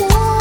love.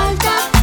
falta.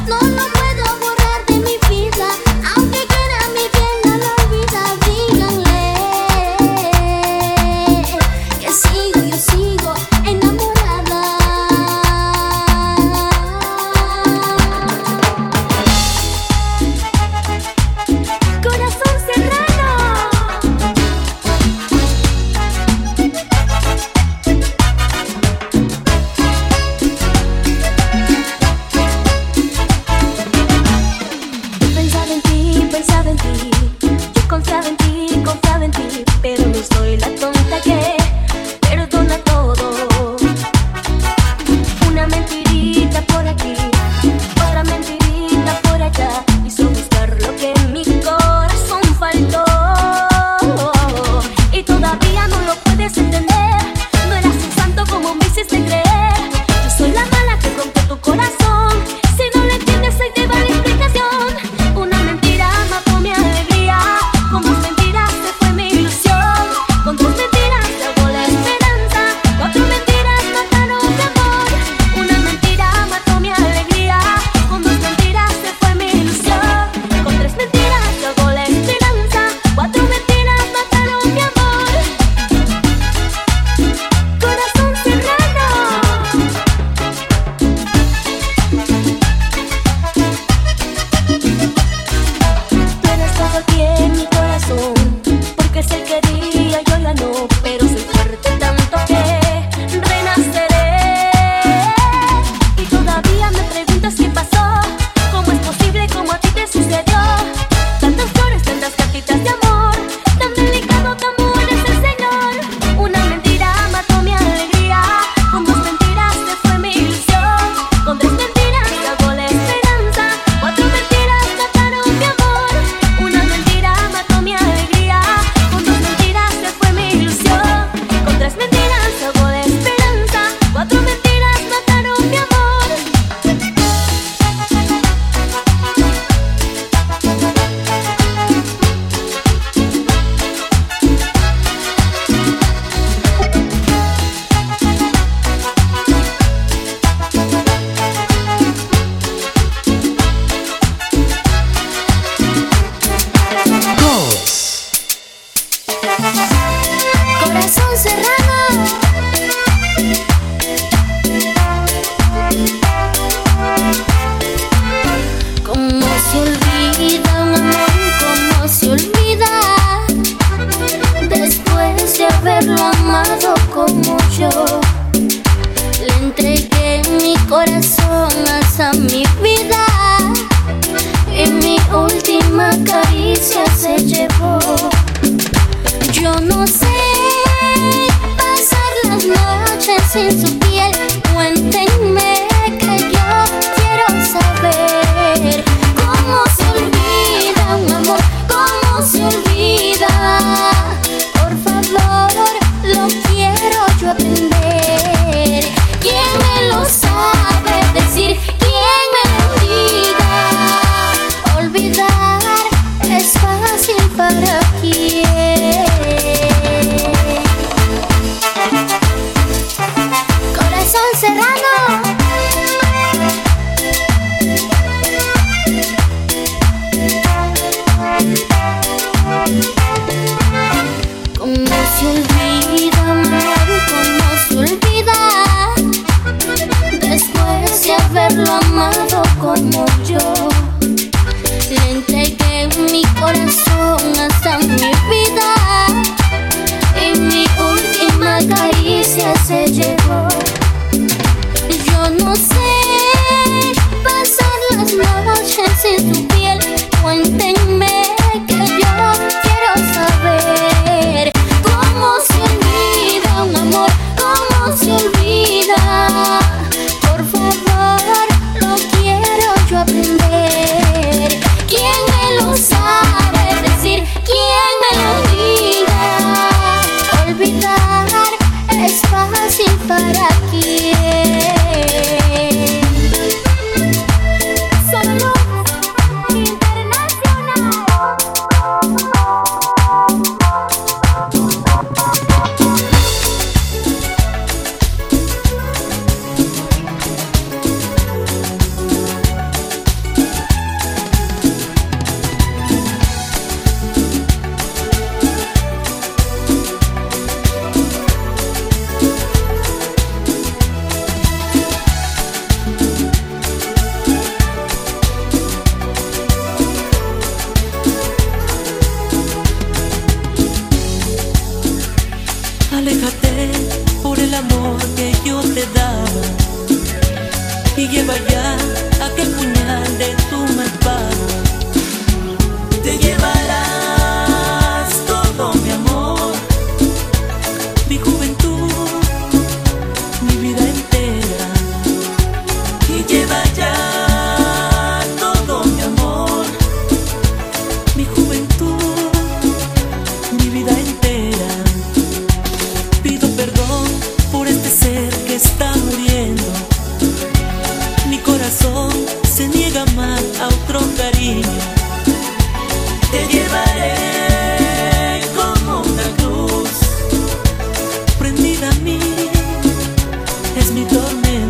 unicornio